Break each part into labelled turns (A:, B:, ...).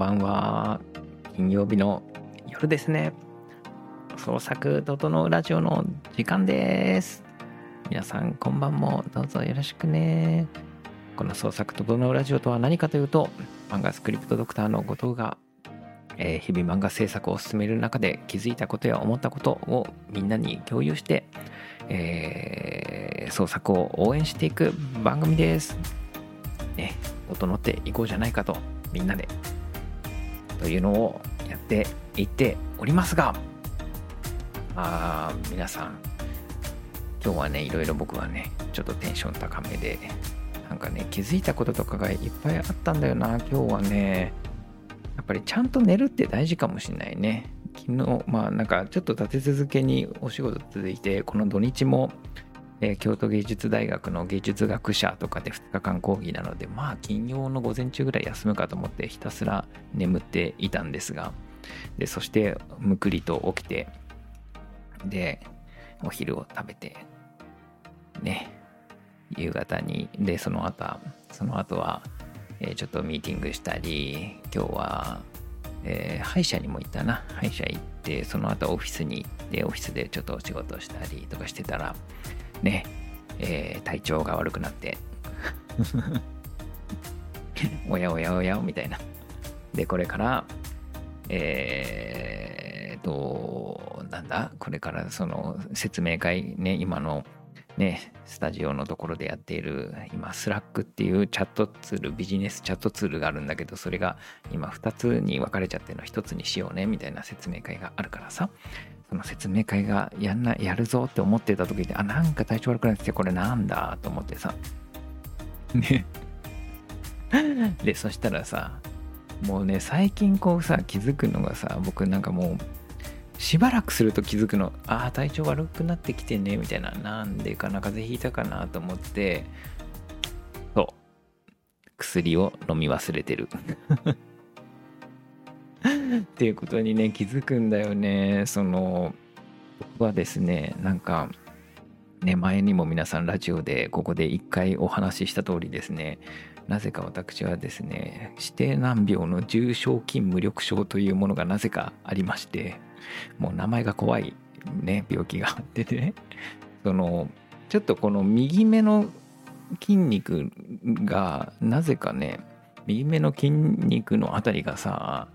A: ばんは。金曜日の夜ですね。創作整うラジオの時間です。皆さん、こんばんもどうぞよろしくね。この創作整うラジオとは何かというと、漫画スクリプトドクターの後藤が、えー日々漫画制作を進める中で気づいたことや思ったことをみんなに共有して、えー創作を応援していく番組です。ね、整っていこうじゃないかとみんなでというのをやっていっておりますがあ皆さん今日はねいろいろ僕はねちょっとテンション高めでなんかね気づいたこととかがいっぱいあったんだよな。今日はねやっぱりちゃんと寝るって大事かもしれないね。昨日まあなんかちょっと立て続けにお仕事続いてこの土日もえー京都芸術大学の芸術学者とかで2日間講義なのでまあ金曜の午前中ぐらい休むかと思ってひたすら眠っていたんですがでそしてむくりと起きてでお昼を食べてね夕方にでその後その後は、えーちょっとミーティングしたり今日は、えー歯医者にも行ったな。歯医者行ってその後オフィスに行ってオフィスでちょっとお仕事したりとかしてたらね、えー体調が悪くなって おやおやおやみたいな。でこれからえー、となんだ？これからその説明会ね今のねスタジオのところでやっている今 Slack っていうチャットツールビジネスチャットツールがあるんだけどそれが今2つに分かれちゃってるの1つにしようねみたいな説明会があるからさ。その説明会がやんなやるぞって思ってた時にあなんか体調悪くなっててこれなんだと思ってさ。ねでそしたらさもうね最近こうさ気づくのがさ僕なんかもうしばらくすると気づくの。ああ体調悪くなってきてね。みたいな。なんでかな。風邪ひいたかなと思って。そう。薬を飲み忘れてる。っていうことにね気づくんだよね。その僕はですねなんかね前にも皆さんラジオでここで一回お話しした通りですね。なぜか私はですね指定難病の重症筋無力症というものがなぜかありまして。もう名前が怖いね病気があってね。そのちょっとこの右目の筋肉がなぜかね右目の筋肉のあたりがさ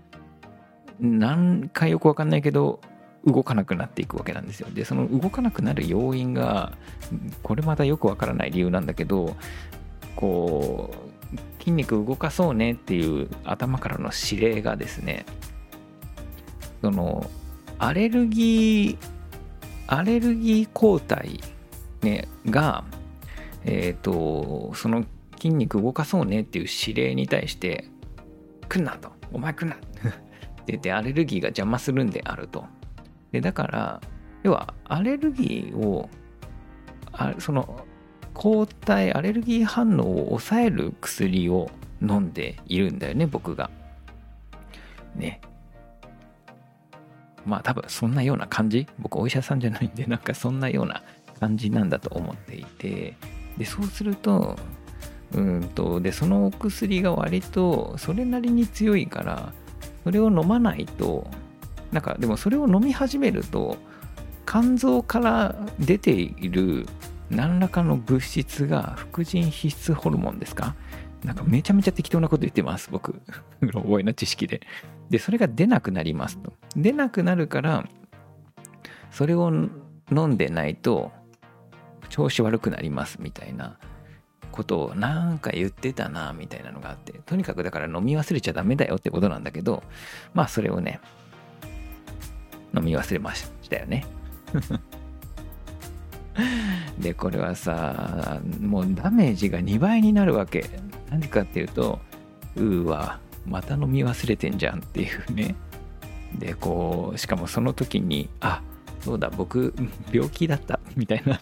A: なんかよくわかんないけど動かなくなっていくわけなんですよ。でその動かなくなる要因がこれまたよくわからない理由なんだけどこう筋肉動かそうねっていう頭からの指令がですねそのアレルギーアレルギー抗体、ね、がえっ、とその筋肉動かそうねっていう指令に対して来んなと。お前来んな。って言ってアレルギーが邪魔するんであると。でだから要はアレルギーをあその抗体アレルギー反応を抑える薬を飲んでいるんだよね僕が。ね。まあ多分そんなような感じ？僕お医者さんじゃないんで なんかそんなような感じなんだと思っていて。でそうするとうんとでそのお薬が割とそれなりに強いからそれを飲まないとなんかでもそれを飲み始めると肝臓から出ている何らかの物質が副腎皮質ホルモンですか？なんかめちゃめちゃ適当なこと言ってます僕。覚えな知識で。でそれが出なくなりますと。出なくなるからそれを飲んでないと調子悪くなりますみたいな。ことをなんか言ってたなみたいなのがあって。とにかくだから飲み忘れちゃダメだよってことなんだけどまあそれをね飲み忘れましたよね。でこれはさもうダメージが2倍になるわけ。何かっていうとうーわまた飲み忘れてんじゃんっていうね。でこうしかもその時にあそうだ僕病気だったみたいな。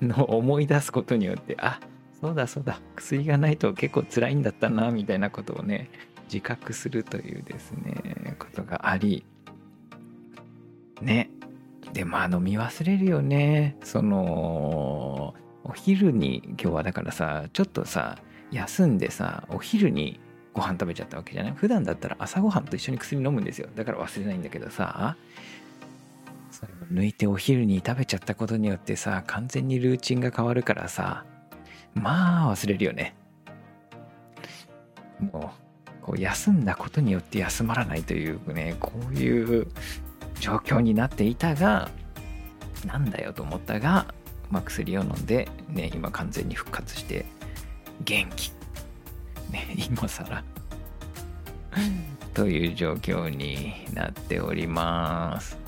A: のを思い出すことによってあそうだそうだ薬がないと結構辛いんだったなみたいなことをね自覚するというですねことがあり。ね。でまあ飲み忘れるよね。そのお昼に今日はだからさちょっとさ休んでさお昼にご飯食べちゃったわけじゃない？普段だったら朝ごはんと一緒に薬飲むんですよ。だから忘れないんだけどさそれを抜いてお昼に食べちゃったことによってさ完全にルーチンが変わるからさまあ忘れるよね。もうこう休んだことによって休まらないというねこういう状況になっていたがなんだよと思ったが、まあ、薬を飲んで、ね、今完全に復活して元気、ね、今更。という状況になっております。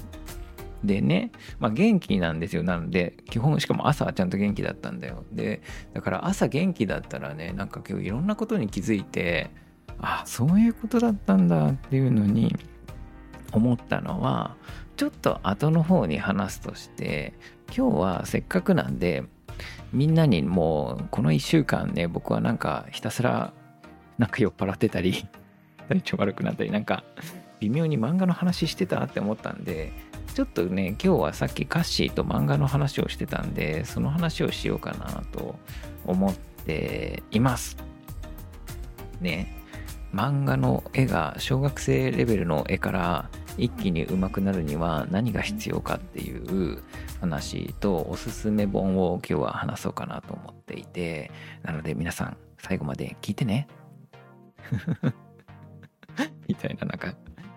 A: でね、まあ、元気なんですよ。なので基本しかも朝はちゃんと元気だったんだよ。でだから朝元気だったらねなんか今日いろんなことに気づいてあそういうことだったんだっていうのに思ったのはちょっと後の方に話すとして今日はせっかくなんでみんなにもうこの1週間ね僕はなんかひたすらなんか酔っ払ってたり 体調悪くなったりなんか微妙に漫画の話してたって思ったんでちょっとね今日はさっきカッシーと漫画の話をしてたんでその話をしようかなと思っています。ね漫画の絵が小学生レベルの絵から一気に上手くなるには何が必要かっていう話とおすすめ本を今日は話そうかなと思っていてなので皆さん最後まで聞いてね。みたいななんか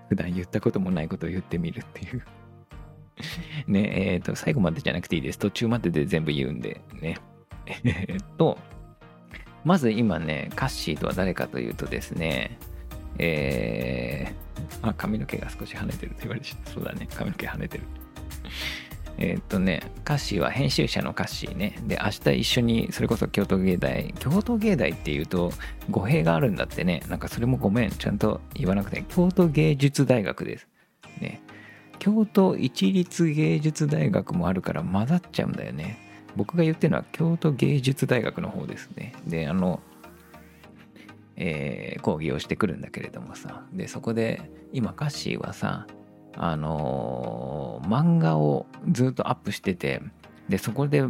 A: 普段言ったこともないことを言ってみるっていう。ねえっ、ー、と最後までじゃなくていいです。途中までで全部言うんでね。えっとまず今ねカッシーとは誰かというとですねえー、あ、髪の毛が少し跳ねてると言われてそうだね、髪の毛跳ねてる。え、っとね、歌詞は編集者の歌詞ね。で、明日一緒に、それこそ京都芸大、京都芸大っていうと語弊があるんだってね。なんかそれもごめん、ちゃんと言わなくて、京都芸術大学です。ね。京都一律芸術大学もあるから混ざっちゃうんだよね。僕が言ってるのは京都芸術大学の方ですね。で、あの、えー、講義をしてくるんだけれどもさ。でそこで今カッシーはさあのー、漫画をずっとアップしててでそこで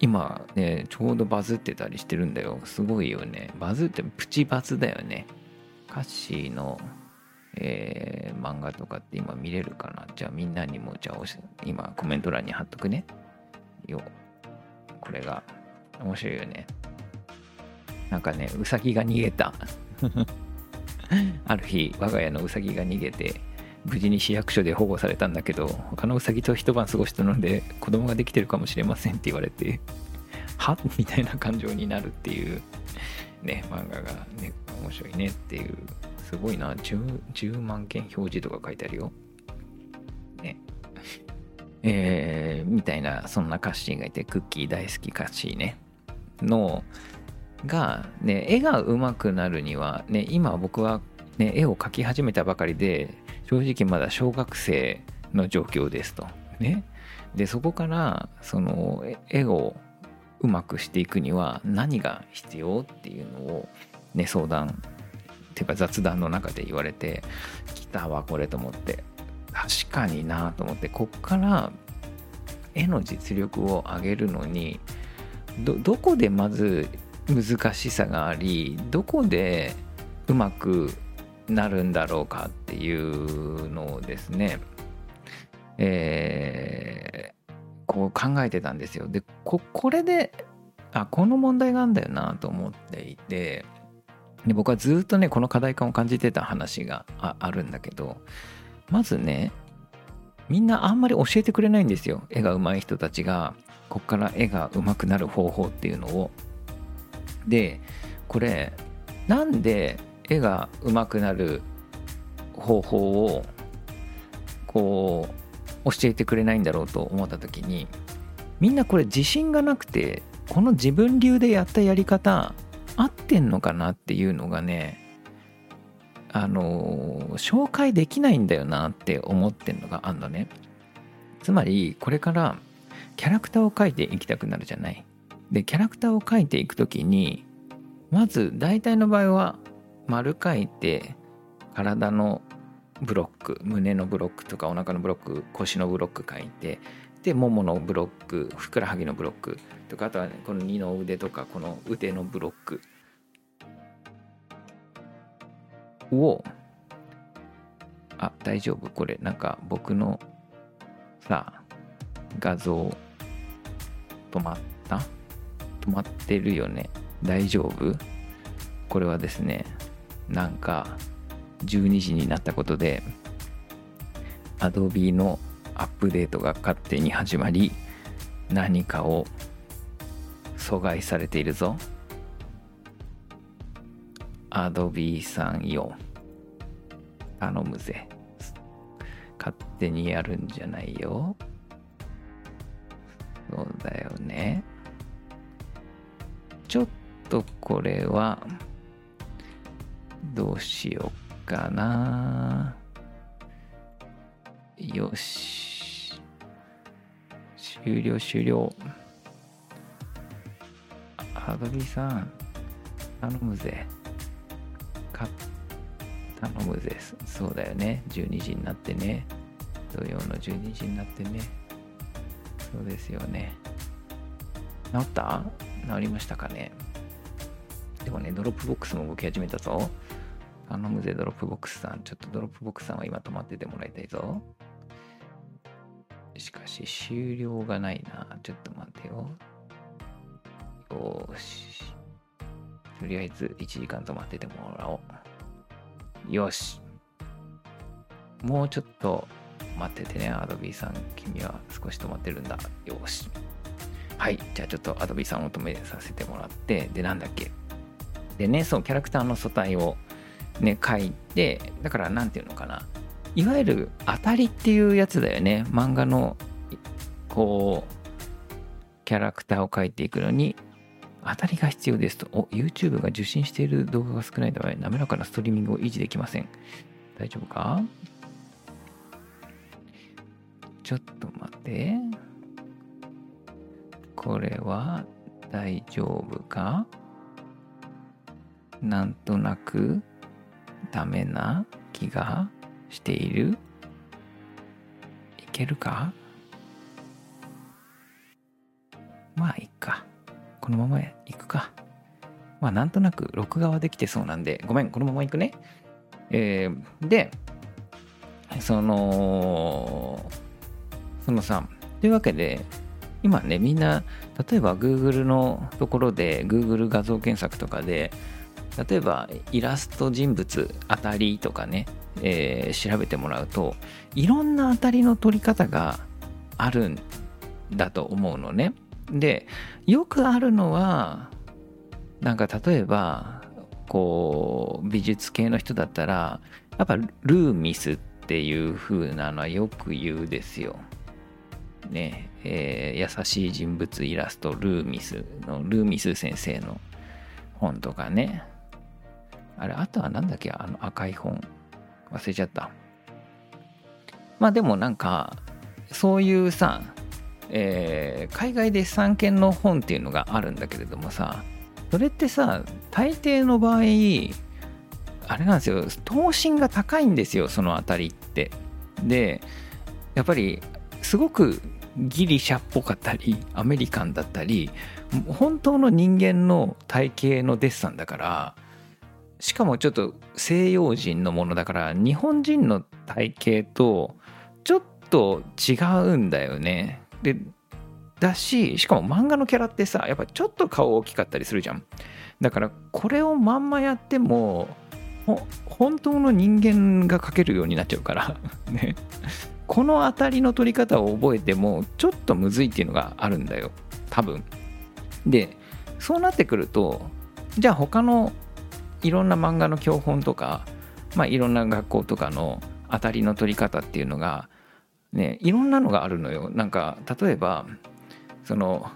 A: 今ねちょうどバズってたりしてるんだよ。すごいよね。バズってプチバズだよね。カッシーの、えー、漫画とかって今見れるかな？じゃあみんなにもじゃあ今コメント欄に貼っとくね。よこれが。面白いよね。なんかね、うさぎが逃げた。ある日、我が家のうさぎが逃げて、無事に市役所で保護されたんだけど、他のうさぎと一晩過ごしたので、子供ができてるかもしれませんって言われて、は？みたいな感情になるっていう、ね、漫画がね、面白いねっていう、すごいな、10, 10万件表示とか書いてあるよ。ね。えー、みたいな、そんなカッシーがいて、クッキー大好きカッシーね。の、が、ね、絵が上手くなるには、ね、今僕は、ね、絵を描き始めたばかりで正直まだ小学生の状況ですと。ね、でそこからその絵をうまくしていくには何が必要っていうのを、ね、相談っていうか雑談の中で言われてきたわこれと思って確かになと思ってこっから絵の実力を上げるのにどこでまず難しさがありどこでうまくなるんだろうかっていうのをですねえー、こう考えてたんですよ。でここれであこの問題があるんだよなと思っていてで僕はずっとねこの課題感を感じてた話があるんだけどまずねみんなあんまり教えてくれないんですよ絵が上手い人たちがこっから絵が上手くなる方法っていうのをでこれなんで絵が上手くなる方法をこう教えてくれないんだろうと思った時にみんなこれ自信がなくてこの自分流でやったやり方合ってんのかなっていうのがねあの紹介できないんだよなって思ってんのがあんのね。つまりこれからキャラクターを描いていきたくなるじゃない。でキャラクターを描いていく時にまず大体の場合は丸描いて体のブロック胸のブロックとかお腹のブロック腰のブロック描いてでもものブロックふくらはぎのブロックとかあとは、この二の腕とかこの腕のブロックをあ大丈夫。これなんか僕のさ画像止まった？止まってるよね。大丈夫？これはですねなんか12時になったことで Adobe のアップデートが勝手に始まり何かを阻害されているぞ。Adobe さんよ。頼むぜ。勝手にやるんじゃないよ。そうだよね。とこれはどうしようかな。よし。終了終了。アドビーさん頼むぜ。頼むぜ。そうだよね。12時になってね。土曜の12時になってね。そうですよね。治った？治りましたかね？でもね Dropbox も動き始めたぞ頼むぜ Dropbox さんちょっと Dropbox さんは今止まっててもらいたいぞしかし終了がないなちょっと待ってよよしとりあえず1時間止まっててもらおうよしもうちょっと待っててね、 Adobe さん。君は少し止まってるんだ。よし。はい。じゃあちょっとアドビーさんを止めさせてもらって、で、なんだっけ？でね、そう、キャラクターの素体をね、書いて、だからなんていうのかな。いわゆる当たりっていうやつだよね。漫画の、こう、キャラクターを書いていくのに、当たりが必要ですと。お、YouTube が受信している動画が少ないため、滑らかなストリーミングを維持できません。大丈夫か？ちょっと待って。これは大丈夫か？なんとなくダメな気がしているいけるか？まあいっか。このまま行くか。まあなんとなく録画はできてそうなんで、ごめん、このまま行くね。えー、で、その、そのさ、というわけで、今ね、みんな、例えば Google のところで、Google 画像検索とかで、例えばイラスト人物当たりとかね、えー、調べてもらうと、いろんな当たりの取り方があるんだと思うのね。で、よくあるのは、なんか例えば、こう、美術系の人だったら、やっぱルーミスっていう風なのはよく言うですよ。ね、えー、優しい人物イラストルーミスのルーミス先生の本とかねあれあとは何だっけ？あの赤い本。忘れちゃった。まあでもなんかそういうさ、えー、海外で産権の本っていうのがあるんだけれどもさそれってさ大抵の場合あれなんですよ。等身が高いんですよそのあたりって。でやっぱりすごくギリシャっぽかったりアメリカンだったり本当の人間の体型のデッサンだからしかもちょっと西洋人のものだから日本人の体型とちょっと違うんだよね。でだししかも漫画のキャラってさやっぱちょっと顔大きかったりするじゃん。だからこれをまんまやっても本当の人間が描けるようになっちゃうから ねこの当たりの取り方を覚えてもちょっとむずいっていうのがあるんだよ多分でそうなってくるとじゃあ他のいろんな漫画の教本とか、まあ、いろんな学校とかの当たりの取り方っていうのがねいろんなのがあるのよ。なんか例えばその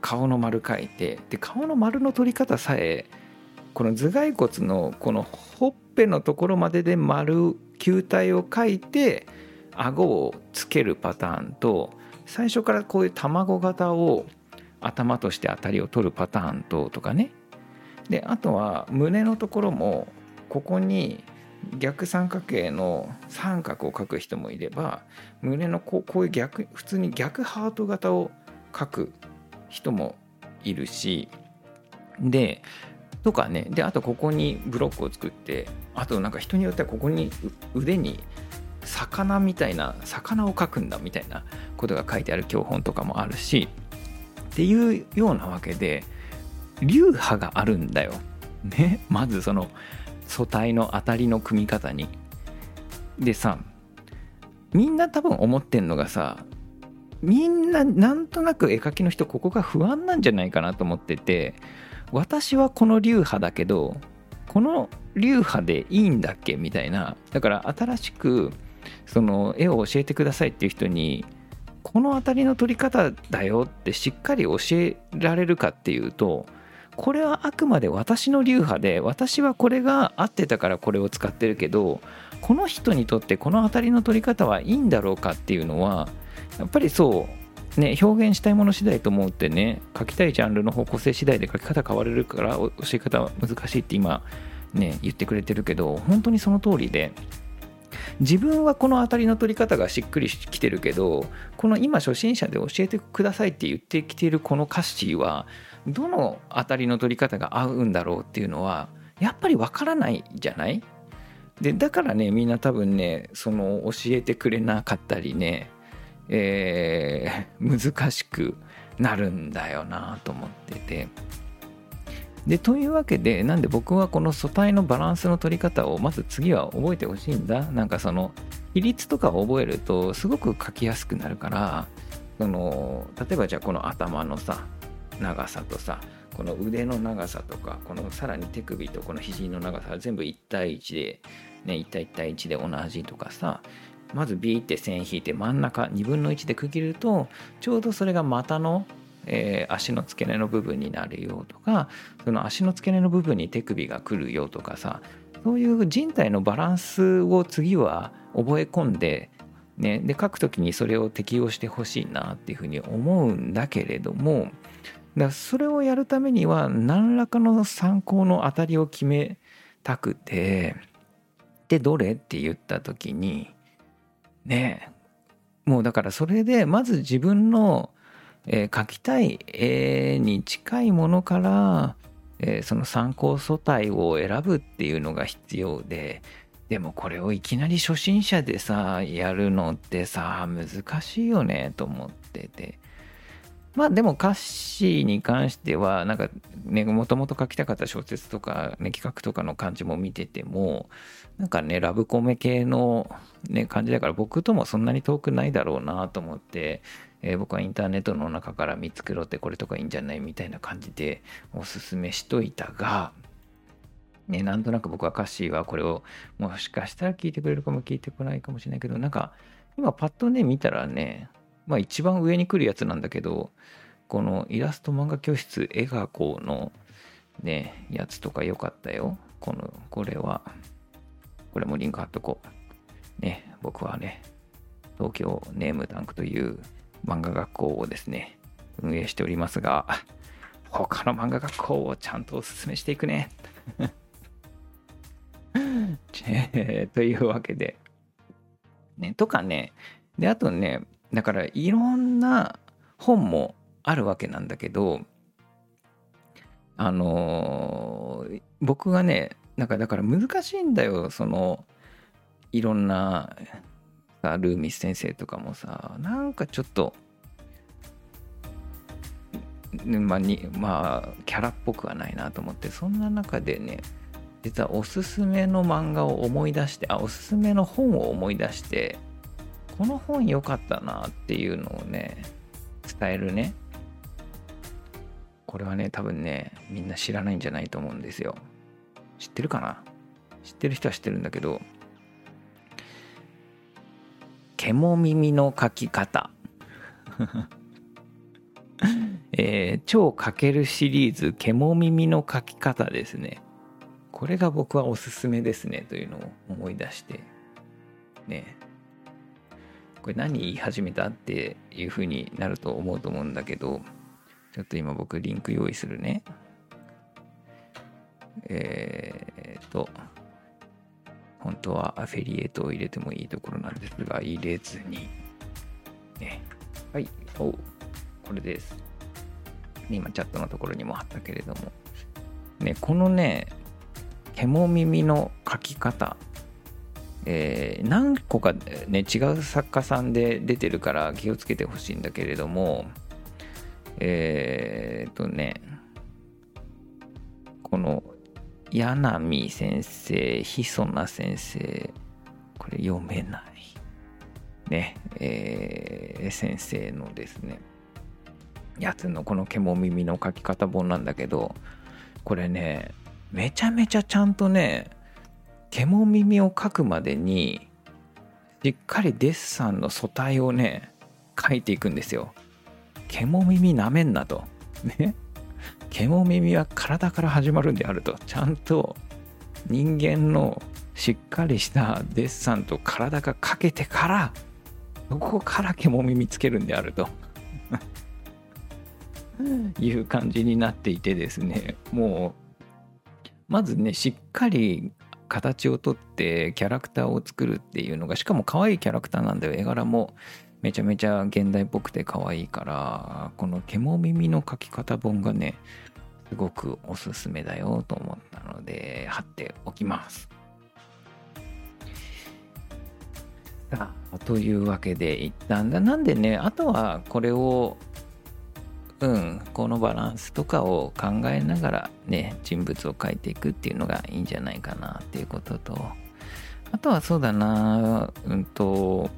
A: 顔の丸描いてで顔の丸の取り方さえこの頭蓋骨のこのほっぺのところまでで丸球体を描いて顎をつけるパターンと最初からこういう卵型を頭として当たりを取るパターンととかね。であとは胸のところもここに逆三角形の三角を描く人もいれば胸のこうこういう逆普通に逆ハート型を描く人もいるしでとかね。であとここにブロックを作ってあとなんか人によってはここに腕に魚みたいな魚を描くんだみたいなことが書いてある教本とかもあるしっていうようなわけで流派があるんだよ。ねまずその素体の当たりの組み方に。でさみんな多分思ってんのがさみんななんとなく絵描きの人ここが不安なんじゃないかなと思ってて私はこの流派だけどこの流派でいいんだっけみたいなだから新しくその絵を教えてくださいっていう人にこの辺りの取り方だよってしっかり教えられるかっていうとこれはあくまで私の流派で私はこれが合ってたからこれを使ってるけどこの人にとってこの辺りの取り方はいいんだろうかっていうのはやっぱりそうね表現したいもの次第と思ってね書きたいジャンルの方向性次第で書き方変われるから教え方は難しいって今ね言ってくれてるけど本当にその通りで自分はこの当たりの取り方がしっくりきてるけどこの今初心者で教えてくださいって言ってきているこの歌詞はどの当たりの取り方が合うんだろうっていうのはやっぱりわからないじゃない？でだからねみんな多分ねその教えてくれなかったりね、えー、難しくなるんだよなと思ってて。でというわけでなんで僕はこの素体のバランスの取り方をまず次は覚えてほしいんだなんかその比率とかを覚えるとすごく書きやすくなるからその例えばじゃあこの頭のさ長さとさこの腕の長さとかこのさらに手首とこの肘の長さは全部1対1でね1対1対1で同じとかさまずビーって線引いて真ん中2分の1で区切るとちょうどそれが股の、えー、足の付け根の部分になるよとかその足の付け根の部分に手首が来るよとかさそういう人体のバランスを次は覚え込んでね、で書くときにそれを適用してほしいなっていうふうに思うんだけれどもだそれをやるためには何らかの参考の当たりを決めたくてでどれって言った時にねもうだからそれでまず自分の、えー、描きたい絵に近いものから、えー、その参考素体を選ぶっていうのが必要ででもこれをいきなり初心者でさやるのってさ難しいよねと思ってて。まあでも歌詞に関してはなんかねもともと書きたかった小説とか、ね、企画とかの感じも見ててもなんかねラブコメ系の、ね、感じだから僕ともそんなに遠くないだろうなと思って、えー、僕はインターネットの中から見つけろってこれとかいいんじゃないみたいな感じでおすすめしといたがね、なんとなく僕は歌詞はこれをもしかしたら聞いてくれるかも聞いてこないかもしれないけどなんか今パッとね見たらねまあ一番上に来るやつなんだけど、このイラスト漫画教室絵がこうのね、やつとか良かったよ。この、これは、これもリンク貼っとこう。ね、僕はね、東京ネームタンクという漫画学校をですね、運営しておりますが、他の漫画学校をちゃんとおすすめしていくね。というわけで、ね、とかね、で、あとね、だからいろんな本もあるわけなんだけどあのー、僕がねなんかだから難しいんだよそのいろんなさルーミス先生とかもさなんかちょっとまあにまあキャラっぽくはないなと思ってそんな中でね実はおすすめの漫画を思い出してあおすすめの本を思い出してこの本良かったなっていうのをね、伝えるね。これはね、多分ね、みんな知らないんじゃないと思うんですよ。知ってるかな？知ってる人は知ってるんだけど、獣耳の書き方。えー、超かけるシリーズ、獣耳の書き方ですね。これが僕はおすすめですねというのを思い出して、ね、これ何言い始めたっていう風になると思うと思うんだけど、ちょっと今僕リンク用意するね。えー、と、本当はアフィリエイトを入れてもいいところなんですが、入れずに。ね、はい、おこれです。今チャットのところにも貼ったけれども。ね、このね、獣耳の描き方えー、何個かね違う作家さんで出てるから気をつけてほしいんだけれどもえー、っとねこの柳先生ひそな先生これ読めない。ねえー、先生のですねやつのこの獣耳の書き方本なんだけどこれねめちゃめちゃちゃんとね獣耳を描くまでにしっかりデッサンの素体をね描いていくんですよ。獣耳なめんなと。ね。獣耳は体から始まるんであると。ちゃんと人間のしっかりしたデッサンと体がかけてからそこから獣耳つけるんであると いう感じになっていてですねもうまずねしっかり形をとってキャラクターを作るっていうのがしかも可愛いキャラクターなんだよ。絵柄もめちゃめちゃ現代っぽくて可愛いからこの獣耳の描き方本がねすごくおすすめだよと思ったので貼っておきます。さあというわけで一旦だ。なんでねあとはこれをうん、このバランスとかを考えながらね人物を描いていくっていうのがいいんじゃないかなっていうことと。あとはそうだなうんと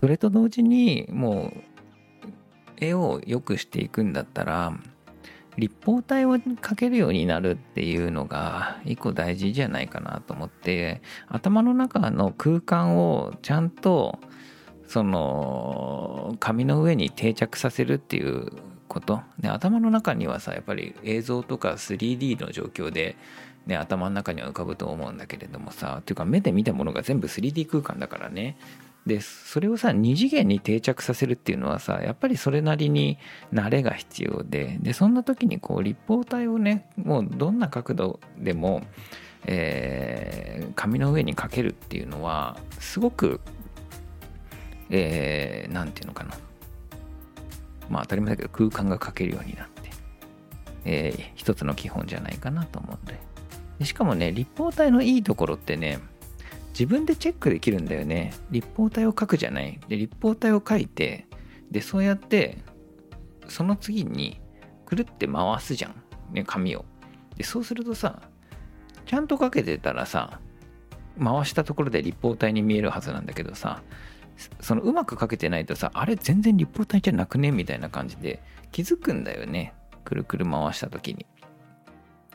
A: それと同時にもう絵を良くしていくんだったら立方体を描けるようになるっていうのが一個大事じゃないかなと思って頭の中の空間をちゃんとその紙の上に定着させるっていうこと。で頭の中にはさやっぱり映像とか 3D の状況で、ね、頭の中には浮かぶと思うんだけれどもさっていうか目で見たものが全部 3D 空間だからね。でそれをさ2次元に定着させるっていうのはさやっぱりそれなりに慣れが必要で。でそんな時にこう立方体をねもうどんな角度でも、えー、紙の上にかけるっていうのはすごくえー、ていうのかな。まあ当たり前だけど空間が描けるようになって、えー、一つの基本じゃないかなと思うんで。しかもね、立方体のいいところってね、自分でチェックできるんだよね。立方体を描くじゃない。で、立方体を描いて、で、そうやって、その次に、くるって回すじゃん。ね、紙を。で、そうするとさ、ちゃんと描けてたらさ、回したところで立方体に見えるはずなんだけどさ、そのうまく書けてないとさあれ全然立方体じゃなくねみたいな感じで気づくんだよね。くるくる回した時に。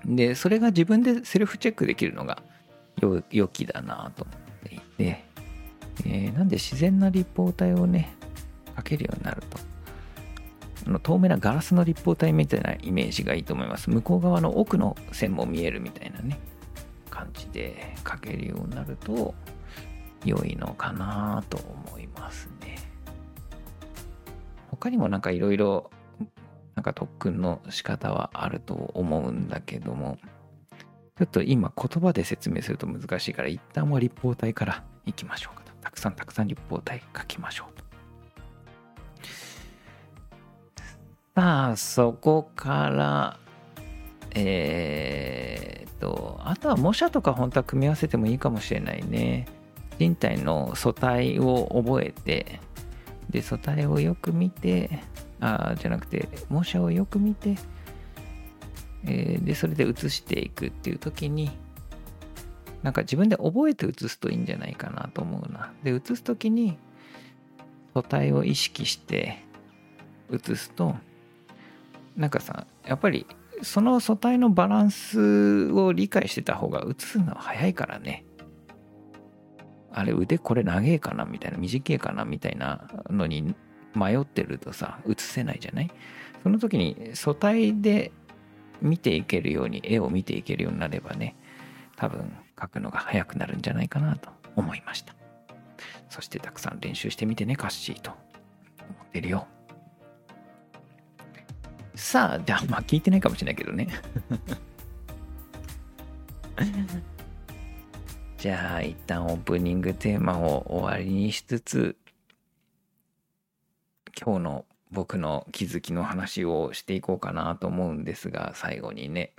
A: でそれが自分でセルフチェックできるのが良きだなと思っていて、えー、なんで自然な立方体をね書けるようになると。あの透明なガラスの立方体みたいなイメージがいいと思います。向こう側の奥の線も見えるみたいなね感じで書けるようになると良いのかなと思いますね。他にもなんかいろいろなんか特訓の仕方はあると思うんだけどもちょっと今言葉で説明すると難しいから一旦は立方体からいきましょうかと。たくさんたくさん立方体書きましょうと。さあそこからえー、っとあとは模写とか本当は組み合わせてもいいかもしれないね。人体の素体を覚えてで素体をよく見てあじゃなくて模写をよく見て、えー、でそれで写していくっていう時になんか自分で覚えて写すといいんじゃないかなと思うな。で写す時に素体を意識して写すとなんかさやっぱりその素体のバランスを理解してた方が写すのは早いからね。あれ腕これ長えかな？みたいな短えかな？みたいなのに迷ってるとさ映せないじゃない？その時に素体で見ていけるように絵を見ていけるようになればね多分描くのが早くなるんじゃないかなと思いました。そしてたくさん練習してみてねカッシーと。思ってるよ。さあじゃあまあ聞いてないかもしれないけどね。じゃあ一旦オープニングテーマを終わりにしつつ今日の僕の気づきの話をしていこうかなと思うんですが最後にね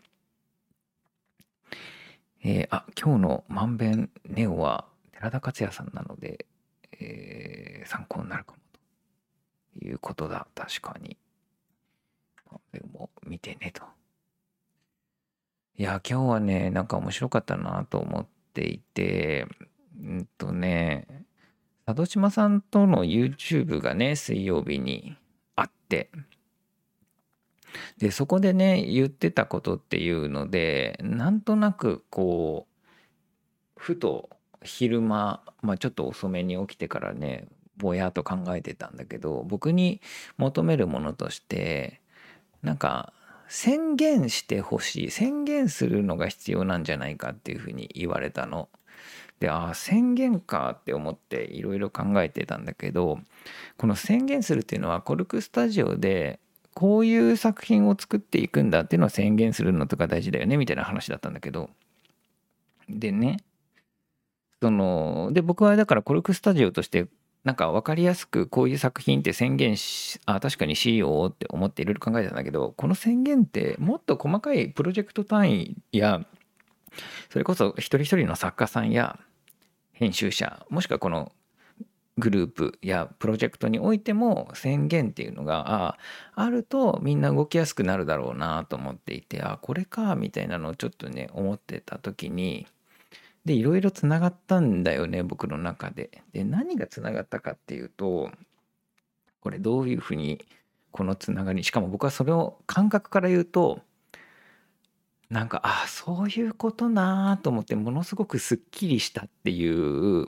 A: えー、あ、今日のまんべんネオは寺田克也さんなので、えー、参考になるかもということだ。確かに。でも見てねと。いや、今日はね、なんか面白かったなと思ってていて、うんとね、佐渡島さんとの YouTube がね、水曜日にあって、で、そこでね、言ってたことっていうので、なんとなくこう、ふと昼間、まあ、ちょっと遅めに起きてからね、ぼやっと考えてたんだけど、僕に求めるものとして、なんか、宣言してほしい宣言するのが必要なんじゃないかっていうふうに言われたの。でああ宣言かって思っていろいろ考えてたんだけどこの宣言するっていうのはコルクスタジオでこういう作品を作っていくんだっていうのを宣言するのとか大事だよねみたいな話だったんだけどでねそので僕はだからコルクスタジオとしてなんか分かりやすくこういう作品って宣言しあ確かにしようって思っていろいろ考えてたんだけどこの宣言ってもっと細かいプロジェクト単位やそれこそ一人一人の作家さんや編集者もしくはこのグループやプロジェクトにおいても宣言っていうのがあるとみんな動きやすくなるだろうなと思っていてあこれかみたいなのをちょっとね思ってた時にでいろいろつながったんだよね僕の中で。で何がつながったかっていうとこれどういうふうにこのつながりしかも僕はそれを感覚から言うとなんかあそういうことなと思ってものすごくすっきりしたっていう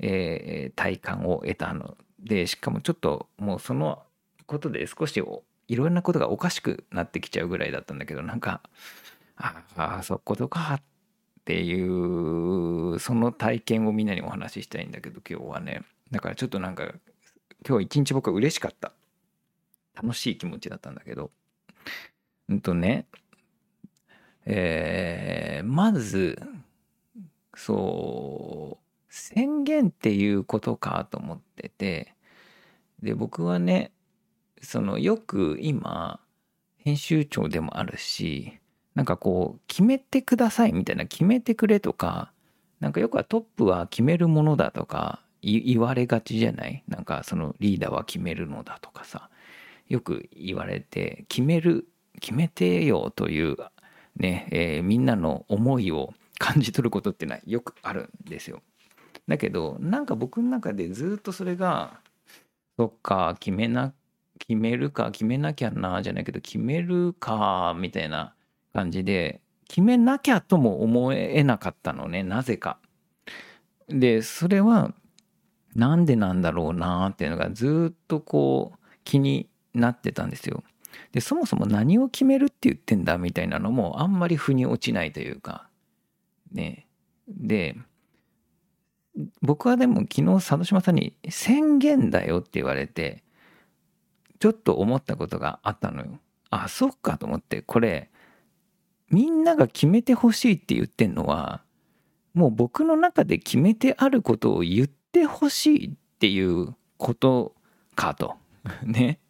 A: えー、体感を得たのでしかもちょっともうそのことで少しいろんなことがおかしくなってきちゃうぐらいだったんだけどなんかああそことかっていうその体験をみんなにお話ししたいんだけど今日はね。だからちょっとなんか今日一日僕は嬉しかった。楽しい気持ちだったんだけど。うんとね。えー、まずそう宣言っていうことかと思ってて。で僕はねそのよく今編集長でもあるしなんかこう決めてくださいみたいな決めてくれとかなんかよくはトップは決めるものだとか言われがちじゃない？なんかそのリーダーは決めるのだとかさよく言われて決める決めてよというね、えー、みんなの思いを感じ取ることってのはよくあるんですよ。だけどなんか僕の中でずっとそれがそっか決めな決めるか決めなきゃなじゃないけど決めるかみたいな感じで決めなきゃとも思えなかったのねなぜか。でそれはなんでなんだろうなっていうのがずっとこう気になってたんですよ。でそもそも何を決めるって言ってんだみたいなのもあんまり腑に落ちないというかねで僕はでも昨日佐渡島さんに宣言だよって言われてちょっと思ったことがあったのよ。あそっかと思ってこれみんなが決めてほしいって言ってんのはもう僕の中で決めてあることを言ってほしいっていうことかと。ね。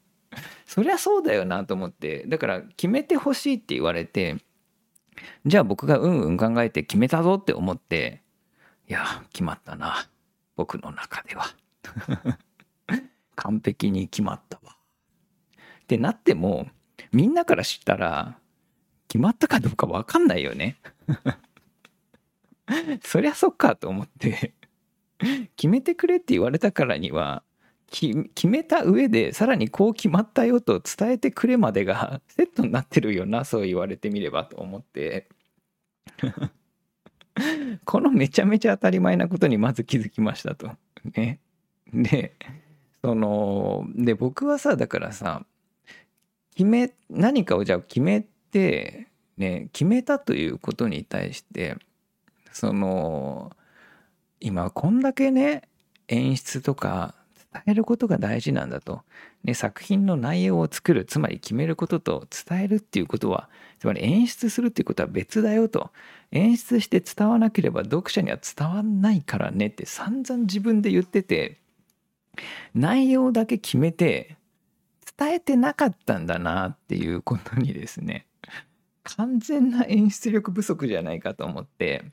A: そりゃそうだよなと思ってだから決めてほしいって言われてじゃあ僕がうんうん考えて決めたぞって思っていや、決まったな。僕の中では。完璧に決まったわ。ってなっても、みんなから知ったら、決まったかどうかわかんないよね。そりゃそっかと思って決めてくれって言われたからには、決めた上でさらにこう決まったよと伝えてくれまでが セットになってるよなそう言われてみればと思って このめちゃめちゃ当たり前なことにまず気づきましたと。ね。で、その、で、僕はさ、だからさ、決め、何かをじゃあ決めて、ね、決めたということに対して、その、今こんだけね、演出とか伝えることが大事なんだと。ね、作品の内容を作る、つまり決めることと伝えるっていうことは、つまり演出するっていうことは別だよと。演出して伝わなければ読者には伝わんないからねって散々自分で言ってて内容だけ決めて伝えてなかったんだなっていうことにですね完全な演出力不足じゃないかと思って。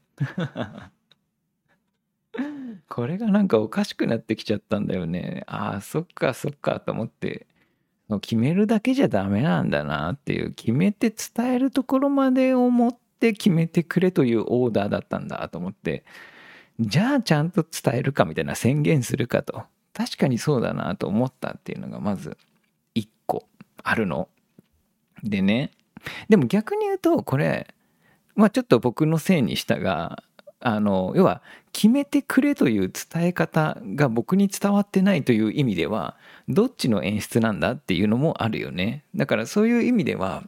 A: これがなんかおかしくなってきちゃったんだよね。ああそっかそっかと思って。決めるだけじゃダメなんだなっていう。決めて伝えるところまで思って決めてくれというオーダーだったんだと思って。じゃあちゃんと伝えるかみたいな宣言するかと。確かにそうだなと思ったっていうのがまず一個あるの。でねでも逆に言うとこれまあちょっと僕のせいにしたがあの要は決めてくれという伝え方が僕に伝わってないという意味ではどっちの演出なんだっていうのもあるよねだからそういう意味では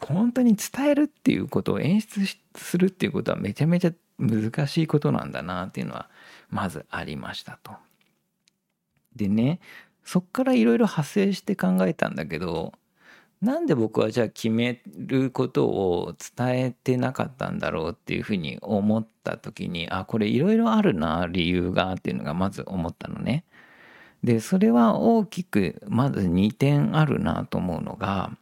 A: 本当に伝えるっていうことを演出するっていうことはめちゃめちゃ難しいことなんだなっていうのはまずありましたと。でねそっからいろいろ派生して考えたんだけどなんで僕はじゃあ決めることを伝えてなかったんだろうっていうふうに思った時にあこれいろいろあるな理由がっていうのがまず思ったのね。でそれは大きくまず2点あるなと思うのが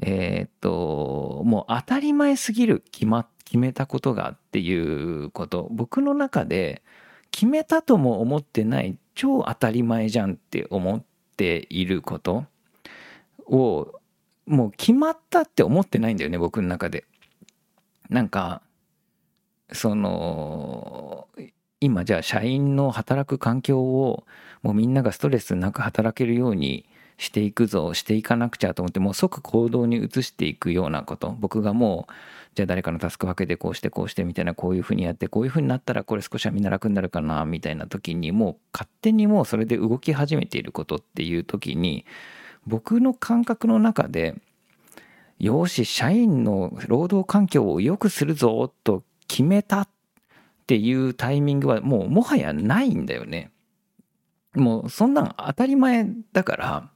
A: えー、っともう当たり前すぎる決,、ま、決めたことがっていうこと僕の中で決めたとも思ってない超当たり前じゃんって思っていることをもう決まったって思ってないんだよね僕の中で。なんかその今じゃあ社員の働く環境をもうみんながストレスなく働けるようにしていくぞしていかなくちゃと思ってもう即行動に移していくようなこと僕がもうじゃあ誰かのタスク分けてこうしてこうしてみたいなこういうふうにやってこういうふうになったらこれ少しはみんな楽になるかなみたいな時にもう勝手にもうそれで動き始めていることっていう時に僕の感覚の中でよし社員の労働環境を良くするぞと決めたっていうタイミングはもうもはやないんだよね。もうそんなん当たり前だから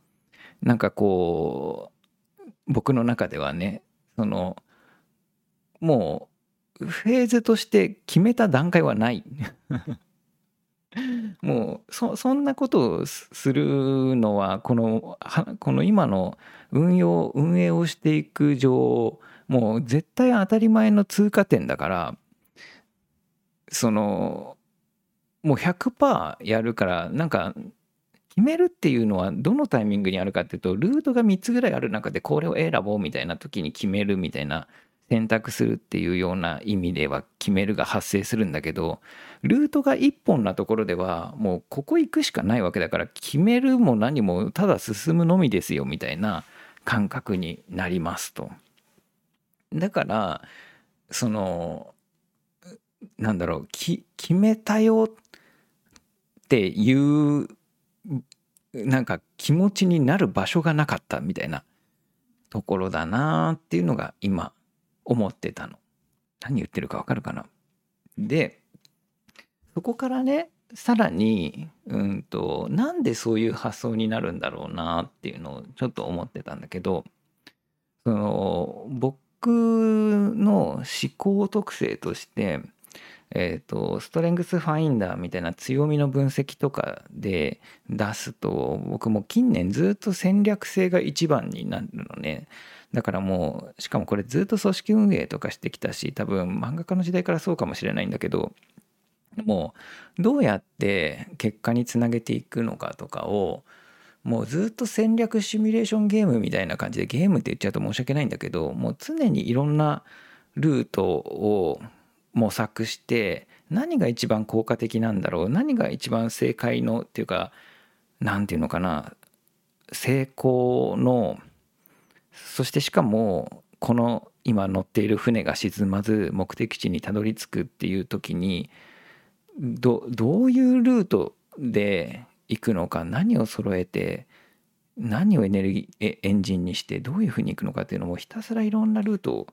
A: なんかこう僕の中ではねそのもうフェーズとして決めた段階はない もうそそんなことをするのはこのこの今の運用運営をしていく上もう絶対当たり前の通過点だからそのもう100%やるからなんか決めるっていうのはどのタイミングにあるかっていうとルートが3つぐらいある中でこれを選ぼうみたいな時に決めるみたいな選択するっていうような意味では決めるが発生するんだけどルートが1本なところではもうここ行くしかないわけだから決めるも何もただ進むのみですよみたいな感覚になりますと。だからそのなんだろう決めたよっていうなんか気持ちになる場所がなかったみたいなところだなっていうのが今思ってたの。何言ってるかわかるかな？でそこからねさらにうんとなんでそういう発想になるんだろうなっていうのをちょっと思ってたんだけどその僕の思考特性としてえっ、ー、とストレングスファインダーみたいな強みの分析とかで出すと僕も近年ずっと戦略性が一番になるのね。だからもうしかもこれずっと組織運営とかしてきたし多分漫画家の時代からそうかもしれないんだけどもうどうやって結果につなげていくのかとかをもうずっと戦略シミュレーションゲームみたいな感じでゲームって言っちゃうと申し訳ないんだけどもう常にいろんなルートを模索して何が一番効果的なんだろう何が一番正解のっていうか何て言うのかな成功のそしてしかもこの今乗っている船が沈まず目的地にたどり着くっていう時にどどういうルートで行くのか何を揃えて何をエネルギーエンジンにしてどういうふうに行くのかっていうのもひたすらいろんなルートを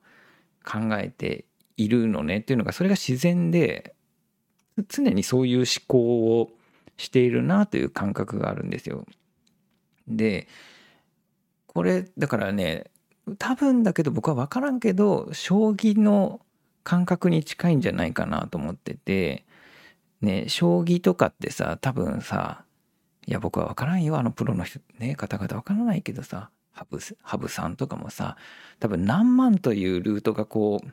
A: 考えているのねっていうのがそれが自然で常にそういう思考をしているなという感覚があるんですよ。でこれだからね多分だけど僕は分からんけど将棋の感覚に近いんじゃないかなと思っててね将棋とかってさ多分さいや僕は分からんよあのプロの人ね方々分からないけどさ羽生さんとかもさ多分何万というルートがこう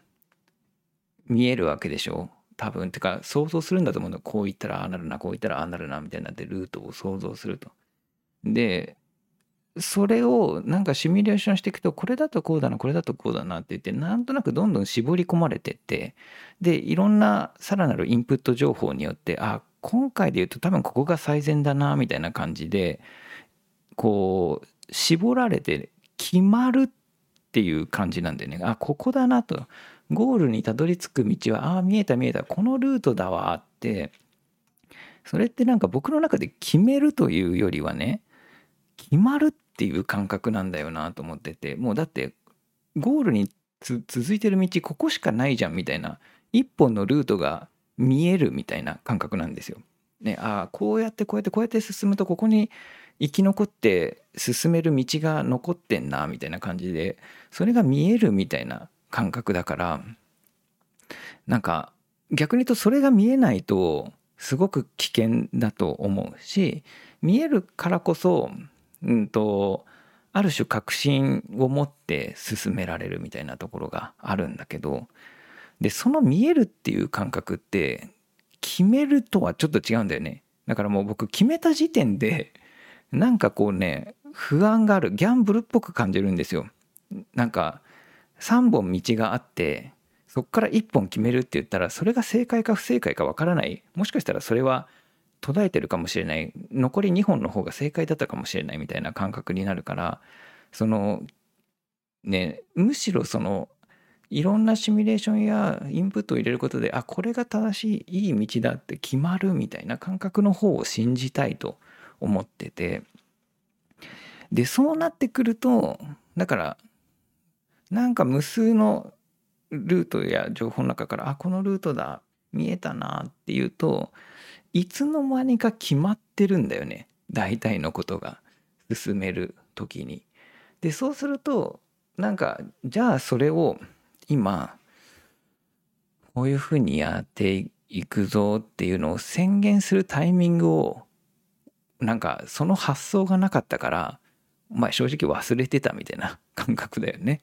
A: 見えるわけでしょ？多分てか想像するんだと思うのこう言ったらああなるなこう言ったらああなるなみたいになってルートを想像すると。でそれをなんかシミュレーションしていくとこれだとこうだなこれだとこうだなって言ってなんとなくどんどん絞り込まれてってでいろんなさらなるインプット情報によってあ今回で言うと多分ここが最善だなみたいな感じでこう絞られて決まるっていう感じなんだよね。あここだなと。ゴールにたどり着く道はああ見えた見えた。このルートだわって。それってなんか僕の中で決めるというよりはね決まるってていう感覚なんだよなと思っててもうだってゴールに続いてる道ここしかないじゃんみたいな一本のルートが見えるみたいな感覚なんですよ。ね、ああこうやってこうやってこうやって進むとここに生き残って進める道が残ってんなみたいな感じでそれが見えるみたいな感覚だからなんか逆に言うとそれが見えないとすごく危険だと思うし見えるからこそ、うんと、ある種確信を持って進められるみたいなところがあるんだけどでその見えるっていう感覚って決めるとはちょっと違うんだよね。だからもう僕決めた時点でなんかこうね不安がある。ギャンブルっぽく感じるんですよ。なんか3本道があってそっから1本決めるって言ったらそれが正解か不正解かわからない。もしかしたらそれは途絶えてるかもしれない。残り2本の方が正解だったかもしれないみたいな感覚になるからそのねむしろそのいろんなシミュレーションやインプットを入れることであこれが正しいいい道だって決まるみたいな感覚の方を信じたいと思ってて。でそうなってくるとだからなんか無数のルートや情報の中からあこのルートだ見えたなっていうといつの間にか決まってるんだよね大体のことが進める時に。でそうするとなんかじゃあそれを今こういうふうにやっていくぞっていうのを宣言するタイミングをなんかその発想がなかったからまあ正直忘れてたみたいな 感覚だよね。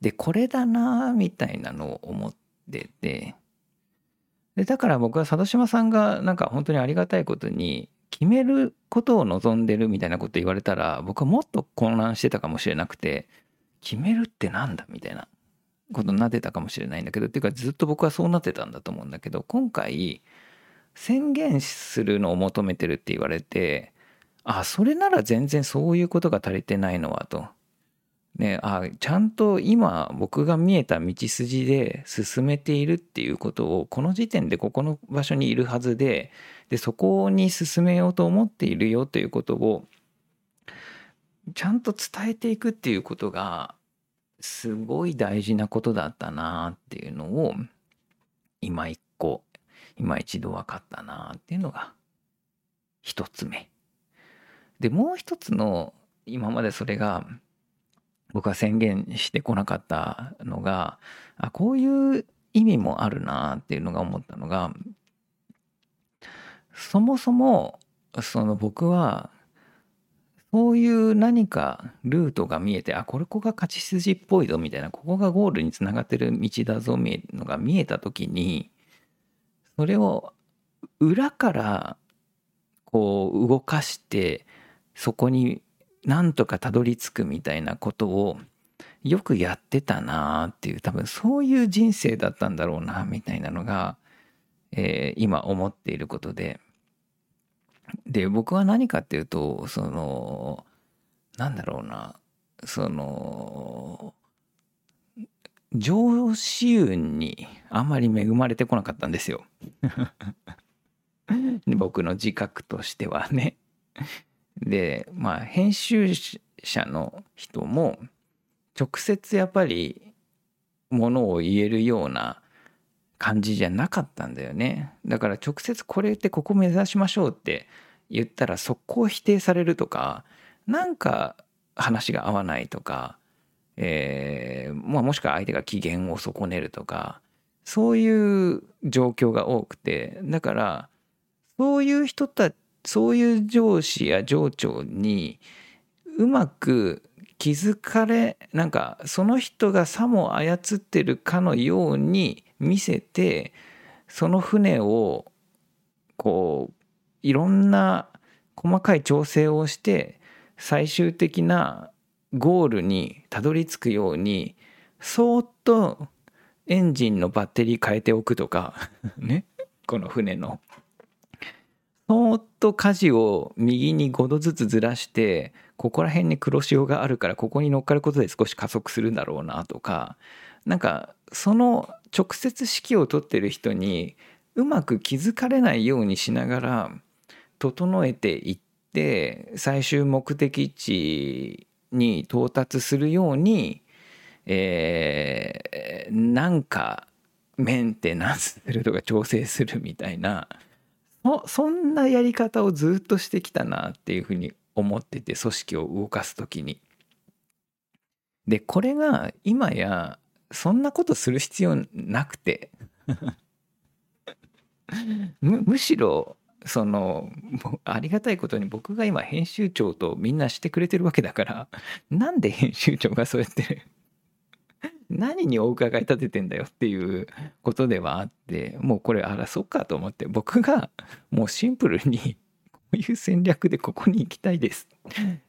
A: でこれだなみたいなのを思っててでだから僕は佐渡島さんがなんか本当にありがたいことに決めることを望んでるみたいなこと言われたら僕はもっと混乱してたかもしれなくて決めるってなんだみたいなことになってたかもしれないんだけどっていうかずっと僕はそうなってたんだと思うんだけど今回宣言するのを求めてるって言われてあそれなら全然そういうことが足りてないのはと。ね、あちゃんと今僕が見えた道筋で進めているっていうことをこの時点でここの場所にいるはずででそこに進めようと思っているよということをちゃんと伝えていくっていうことがすごい大事なことだったなっていうのを今一個今一度分かったなっていうのが一つ目。でもう一つの今までそれが僕は宣言してこなかったのがあこういう意味もあるなっていうのが思ったのがそもそもその僕はそういう何かルートが見えてあこれここが勝ち筋っぽいぞみたいなここがゴールにつながってる道だぞみたいなのが見えた時にそれを裏からこう動かしてそこになんとかたどり着くみたいなことをよくやってたなあっていう多分そういう人生だったんだろうなみたいなのが、えー、今思っていることで。で僕は何かっていうとそのなんだろうなその上司運にあまり恵まれてこなかったんですよ。僕の自覚としてはね。でまあ編集者の人も直接やっぱりものを言えるような感じじゃなかったんだよね。だから直接これってここ目指しましょうって言ったらそこを否定されるとかなんか話が合わないとか、えーまあ、もしくは相手が機嫌を損ねるとかそういう状況が多くてだからそういう人たそういう上司や上長にうまく気づかれなんかその人がさも操ってるかのように見せてその船をこういろんな細かい調整をして最終的なゴールにたどり着くようにそーっとエンジンのバッテリー変えておくとか ね？この船の。そーっと舵を右に5度ずつずらしてここら辺に黒潮があるからここに乗っかることで少し加速するんだろうなとかなんかその直接指揮を取ってる人にうまく気づかれないようにしながら整えていって最終目的地に到達するように、えー、なんかメンテナンスするとか調整するみたいなそそんなやり方をずっとしてきたなっていうふうに思ってて組織を動かす時に。でこれが今やそんなことする必要なくて むむしろそのありがたいことに僕が今編集長とみんなしてくれてるわけだからなんで編集長がそうやって何にお伺い立ててんだよっていうことではあってもうこれ争っかと思って僕がもうシンプルにこういう戦略でここに行きたいです。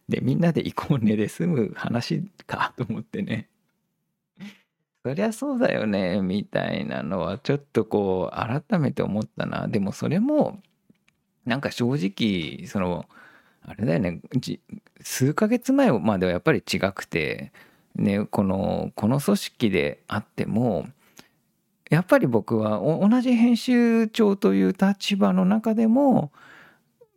A: でみんなで行こうねで済む話かと思ってね。そりゃそうだよねみたいなのはちょっとこう改めて思ったな。でもそれもなんか正直そのあれだよね数ヶ月前まではやっぱり違くて、ね、このこの組織であってもやっぱり僕は同じ編集長という立場の中でも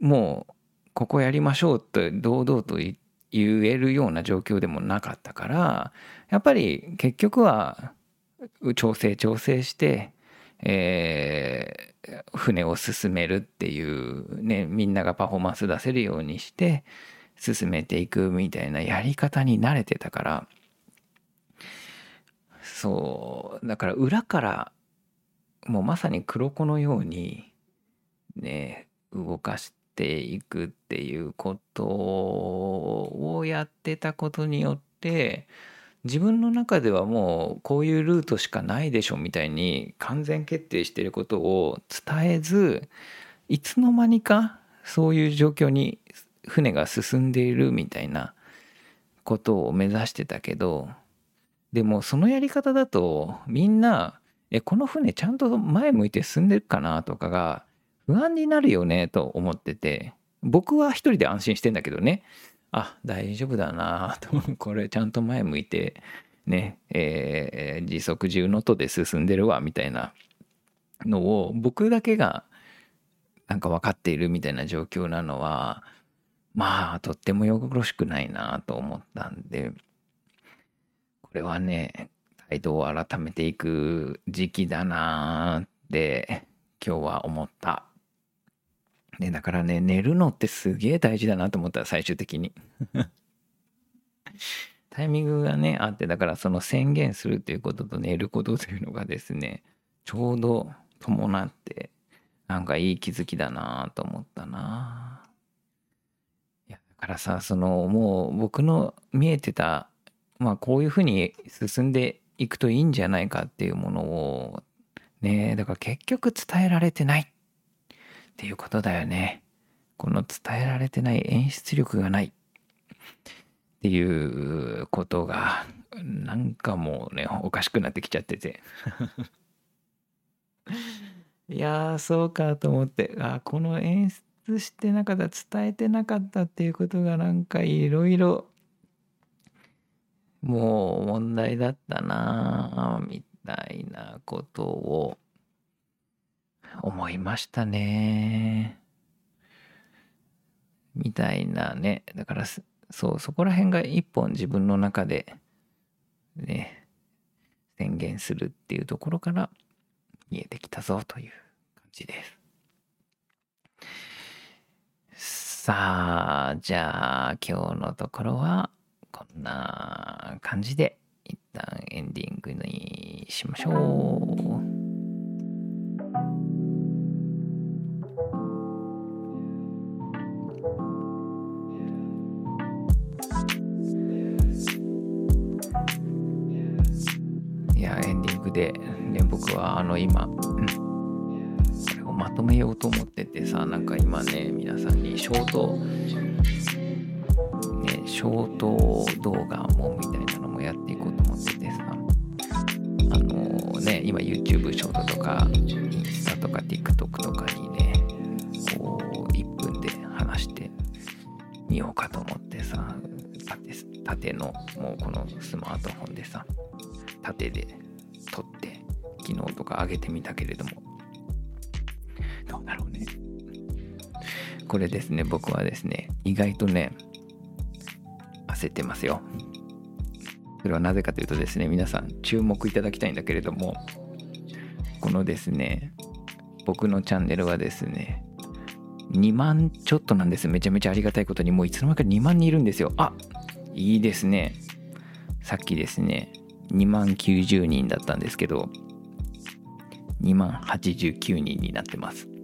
A: もうここやりましょうって堂々と言えるような状況でもなかったからやっぱり結局は調整調整して、え船を進めるっていうねみんながパフォーマンス出せるようにして進めていくみたいなやり方に慣れてたからそう。だから裏からもうまさに黒子のようにね動かしていくっていうことをやってたことによって自分の中ではもうこういうルートしかないでしょみたいに完全決定してることを伝えずいつの間にかそういう状況に船が進んでいるみたいなことを目指してたけどでもそのやり方だとみんなえこの船ちゃんと前向いて進んでるかなとかが不安になるよねと思ってて僕は一人で安心してんだけどね。あ大丈夫だなと これちゃんと前向いてねえー、時速10ノットで進んでるわみたいなのを僕だけがなんか分かっているみたいな状況なのはまあとってもよろしくないなと思ったんで。これはね態度を改めていく時期だなって今日は思った。ね、だからね、寝るのってすげえ大事だなと思った、最終的に。タイミングがね、あって、だからその宣言するっていうことと寝ることというのがですね、ちょうど伴って、なんかいい気づきだなと思ったな。いや、だからさ、そのもう僕の見えてた、まあこういうふうに進んでいくといいんじゃないかっていうものを、ね、だから結局伝えられてないっていうことだよね。この伝えられてない演出力がない。っていうことがなんかもうねおかしくなってきちゃってて。いやーそうかと思って。あこの演出してなかった伝えてなかったっていうことがなんかいろいろもう問題だったなみたいなことを思いましたね。みたいなね。だから、そう、そこら辺が一本自分の中で、ね、宣言するっていうところから見えてきたぞという感じです。さあ、じゃあ今日のところはこんな感じで一旦エンディングにしましょう。でで僕はあの今、うん、これをまとめようと思っててさなんか今ね皆さんにショートショート動画もみたいなのもやっていこうと思っててさ、あのね、今 YouTube ショートとか、インスタとか TikTok とかにね、こう、1分で話してみようかと思ってさ、縦のもうこのスマートフォンでさ、縦で撮って昨日とか上げてみたけれども。どうだろうね。これですね僕はですね意外とね焦ってますよそれはなぜかというとですね皆さん注目いただきたいんだけれどもこのですね僕のチャンネルはですね2万ちょっとなんですめちゃめちゃありがたいことにもういつの間にか2万人いるんですよあいいですねさっきですね2万90人だったんですけど、2万89人になってます。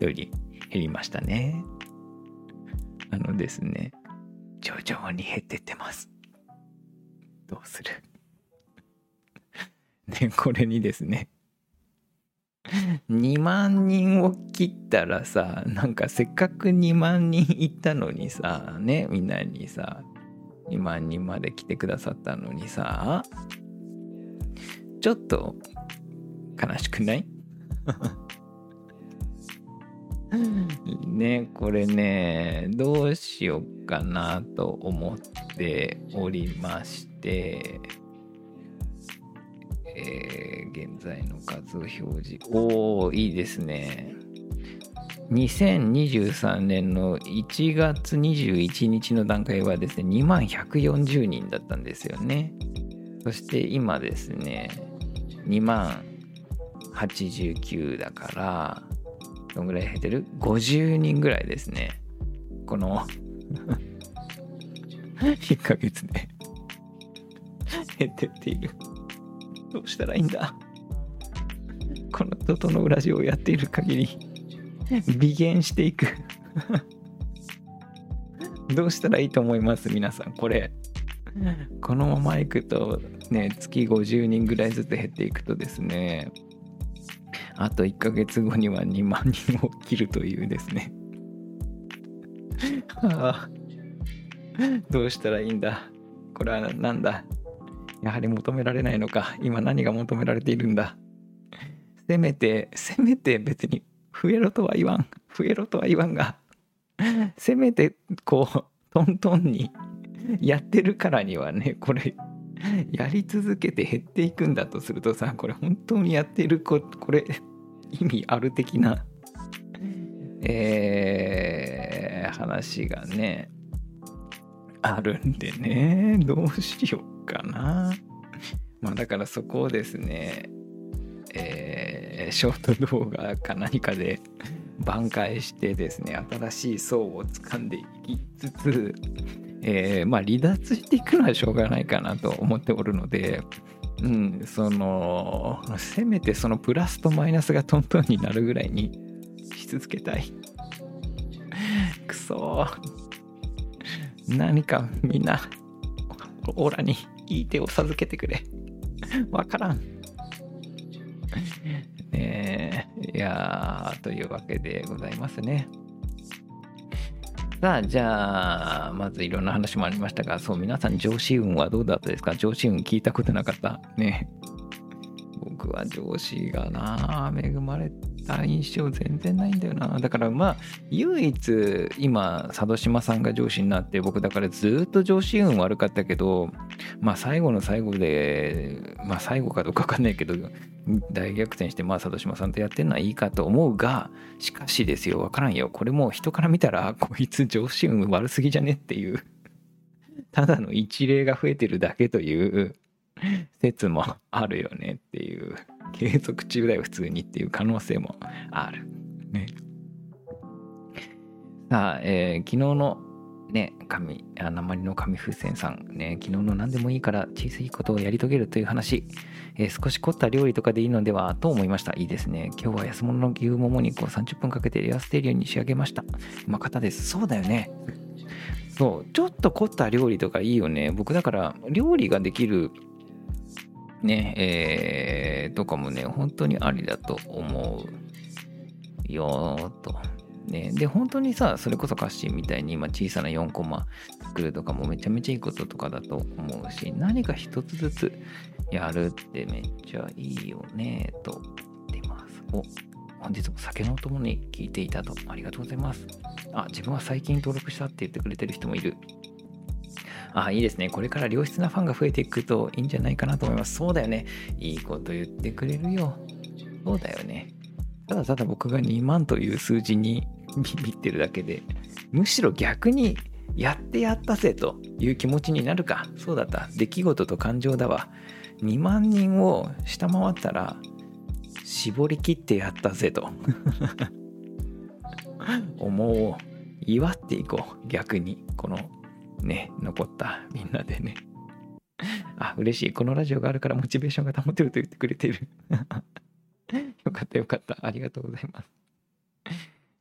A: より減りましたね。あのですね、徐々に減ってってます。どうする？ね、これにですね、2万人を切ったらさ、なんかせっかく2万人いったのにさ、ね、みんなにさ、2万人まで来てくださったのにさちょっと悲しくない？ねこれねどうしようかなと思っておりましてえー、現在の数を表示。おおいいですね。2023年の1月21日の段階はですね、2万140人だったんですよね。そして今ですね、2万89だから、どんぐらい減ってる ?50 人ぐらいですね。この 1ヶ月で減ってっている。どうしたらいいんだ？この「整うラジオ」をやっている限り微減していくどうしたらいいと思います？皆さんこれこのままいくとね月50人ぐらいずつ減っていくとですねあと1ヶ月後には2万人を切るというですね。はあ、どうしたらいいんだ？これは何だ？やはり求められないのか？今何が求められているんだ？せめてせめて別に増えろとは言わん。増えろとは言わんがせめてこうトントンにやってるからにはねこれ やり続けて減っていくんだとするとさこれ本当にやってるここれ意味ある的なえー、話がねあるんでねどうしようかな。まあだからそこをですねえー、ショート動画か何かで挽回してですね新しい層を掴んでいきつつ、えー、まあ離脱していくのはしょうがないかなと思っておるので、うん、そのせめてそのプラスとマイナスがトントンになるぐらいにし続けたい。くそ何かみんなオーラにいい手を授けてくれ。わからん。ねいやというわけでございますね。さあ、じゃあ、まずいろんな話もありましたが、そう、皆さん上司運はどうだったですか？上司運聞いたことなかった？ね。僕は上司がな、恵まれた印象全然ないんだよな。だからまあ、唯一今、佐渡島さんが上司になって、僕だからずっと上司運悪かったけど、まあ最後の最後で、まあ最後かどうかわかんないけど、大逆転して、まあ佐渡島さんとやってるのはいいかと思うが、しかしですよ、わからんよ。これも人から見たら、こいつ上司運悪すぎじゃねっていう、ただの一例が増えてるだけという説もあるよねっていう。継続中だよ普通にっていう可能性もある。ね、さあ、えー、昨日のね、神、あ鉛の神風船さん、ね、昨日の何でもいいから小さいことをやり遂げるという話、えー、少し凝った料理とかでいいのではと思いました。いいですね。今日は安物の牛もも肉を30分かけてレアステリオに仕上げました。うまかったです。そうだよね。そうちょっと凝った料理とかいいよね僕だから料理ができるねえー、とかもね本当にありだと思うよとね、で本当にさそれこそカッシーみたいに今小さな4コマ作るとかもめちゃめちゃいいこととかだと思うし何か一つずつやるってめっちゃいいよねと思ってますお本日も酒のお供に聞いていたとありがとうございますあ自分は最近登録したって言ってくれてる人もいるあ、いいですね。これから良質なファンが増えていくといいんじゃないかなと思います。そうだよね。いいこと言ってくれるよ。そうだよね。ただただ僕が2万という数字にビビってるだけで、むしろ逆にやってやったぜという気持ちになるか。そうだった。出来事と感情だわ。2万人を下回ったら、絞り切ってやったぜと 思う。祝っていこう。逆に。このね、残ったみんなでね。あ、嬉しい。このラジオがあるからモチベーションが保てると言ってくれている。よかったよかった。ありがとうございます。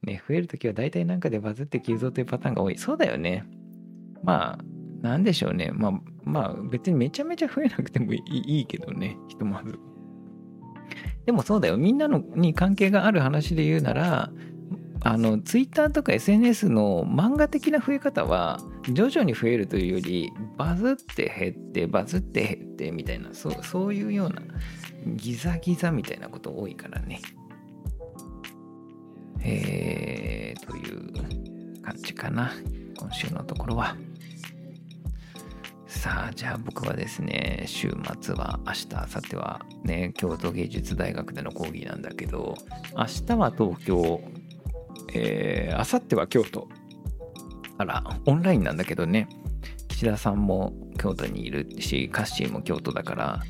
A: ね、増えるときは大体なんかでバズって急増というパターンが多い。そうだよね。まあ、なんでしょうね。まあ、まあ、別にめちゃめちゃ増えなくてもいいけどね。ひとまず。でもそうだよ。みんなのに関係がある話で言うなら、あの、ツイッターとか SNS の漫画的な増え方は、徐々に増えるというより、バズって減って、バズって減ってみたいな、そうそういうような、ギザギザみたいなこと多いからね。えー、という感じかな。今週のところは。さあ、じゃあ僕はですね、週末は明日、明後日はね、京都芸術大学での講義なんだけど、明日は東京、えー、明後日は京都。あら、オンラインなんだけどね、岸田さんも京都にいるし、カッシーも京都だから、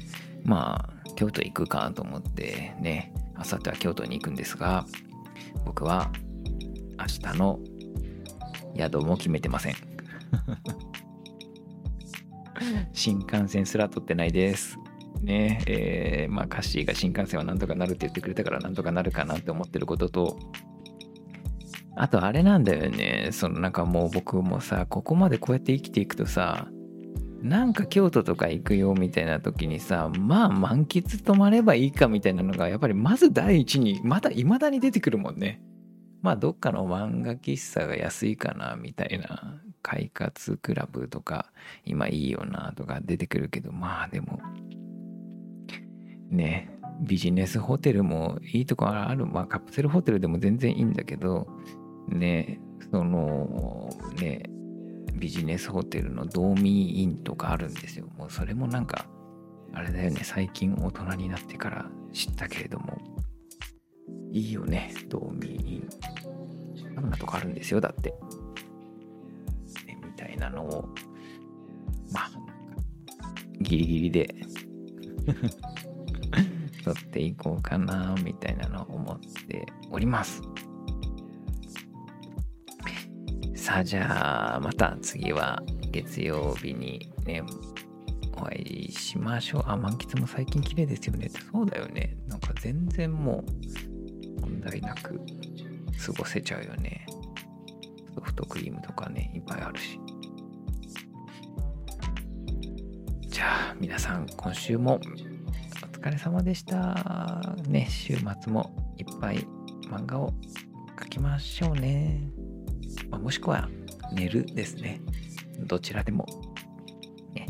A: まあ、京都行くかと思ってね、明後日は京都に行くんですが、僕は明日の宿も決めてません。新幹線すら取ってないです。ねえー、まあカッシーが新幹線はなんとかなるって言ってくれたからなんとかなるかなって思ってることとあとあれなんだよね。そのなんかもう僕もさここまでこうやって生きていくとさなんか京都とか行くよみたいな時にさまあ満喫泊まればいいかみたいなのがやっぱりまず第一にまだ未だに出てくるもんね。まあどっかの漫画喫茶が安いかなみたいな快活クラブとか今いいよなとか出てくるけどまあでもねビジネスホテルもいいとこある。まあカプセルホテルでも全然いいんだけどねそのねビジネスホテルのドーミーインとかあるんですよ。もうそれもなんか、あれだよね、最近大人になってから知ったけれども、いいよね、ドーミーイン。サウナとかあるんですよ、だって。ね、みたいなのを、まあ、ギリギリで 取っていこうかな、みたいなのを思っております。さあじゃあまた次は月曜日にねお会いしましょう。あ、満喫も最近綺麗ですよねって。そうだよね。なんか全然もう問題なく過ごせちゃうよね。ソフトクリームとかね、いっぱいあるし。じゃあ皆さん今週もお疲れ様でした。ね、週末もいっぱい漫画を描きましょうね。まあ、もしくは寝るですね。どちらでも、ね、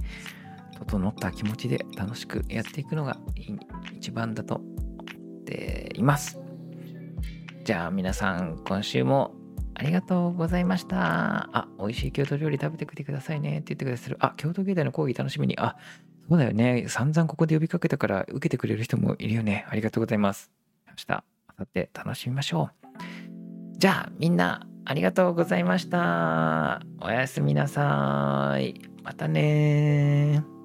A: 整った気持ちで楽しくやっていくのが一番だと思っています。じゃあ皆さん今週もありがとうございました。あ、美味しい京都料理食べてきてくださいねって言ってくださる。あ、京都芸大の講義楽しみに。あ、そうだよね。散々ここで呼びかけたから受けてくれる人もいるよね。ありがとうございます。明日、明後日楽しみましょう。じゃあみんなありがとうございました。おやすみなさい。またね